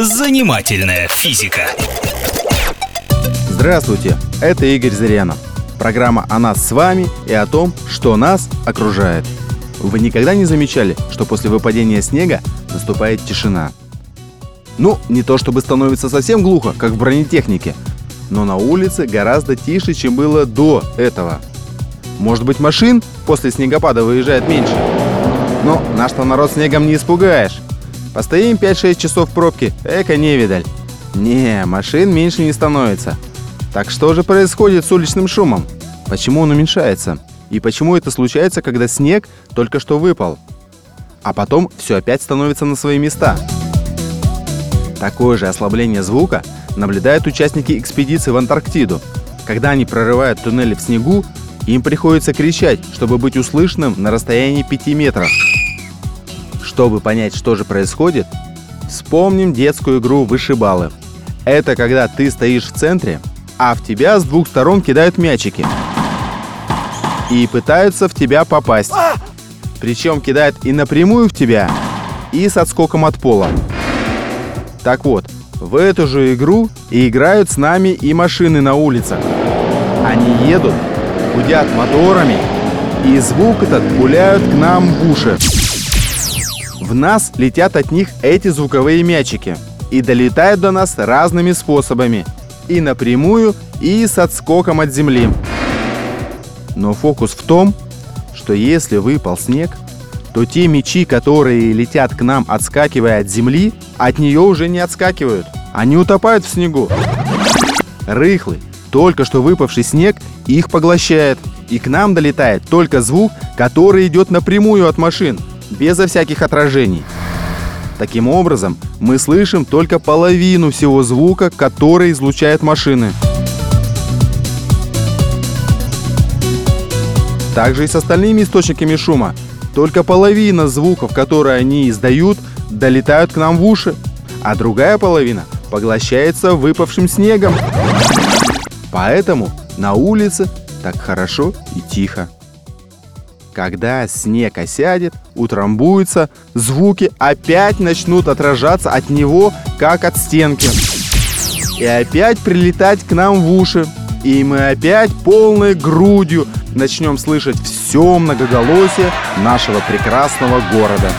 Занимательная физика. Здравствуйте, это Игорь Зырянов. Программа о нас с вами и о том, что нас окружает. Вы никогда не замечали, что после выпадения снега наступает тишина? Ну, не то чтобы становится совсем глухо, как в бронетехнике, но на улице гораздо тише, чем было до этого. Может быть, машин после снегопада выезжает меньше? Но наш-то народ снегом не испугаешь. Постоим 5-6 часов в пробке, эко невидаль. Не, машин меньше не становится. Так что же происходит с уличным шумом? Почему он уменьшается? И почему это случается, когда снег только что выпал? А потом все опять становится на свои места. Такое же ослабление звука наблюдают участники экспедиции в Антарктиду. Когда они прорывают туннели в снегу, им приходится кричать, чтобы быть услышанным на расстоянии 5 метров. Чтобы понять, что же происходит, вспомним детскую игру «Вышибалы». Это когда ты стоишь в центре, а в тебя с двух сторон кидают мячики и пытаются в тебя попасть. Причем кидают и напрямую в тебя, и с отскоком от пола. Так вот, в эту же игру и играют с нами и машины на улицах. Они едут, гудят моторами, и звук этот пуляют к нам в уши. В нас летят от них эти звуковые мячики и долетают до нас разными способами. И напрямую, и с отскоком от земли. Но фокус в том, что если выпал снег, то те мечи, которые летят к нам, отскакивая от земли, от нее уже не отскакивают. Они утопают в снегу. Рыхлый, только что выпавший снег их поглощает. И к нам долетает только звук, который идет напрямую от машин, безо всяких отражений. Таким образом, мы слышим только половину всего звука, который излучают машины. Также и с остальными источниками шума. Только половина звуков, которые они издают, долетают к нам в уши, а другая половина поглощается выпавшим снегом. Поэтому на улице так хорошо и тихо. Когда снег осядет, утрамбуется, звуки опять начнут отражаться от него, как от стенки. И опять прилетать к нам в уши. И мы опять полной грудью начнем слышать все многоголосие нашего прекрасного города.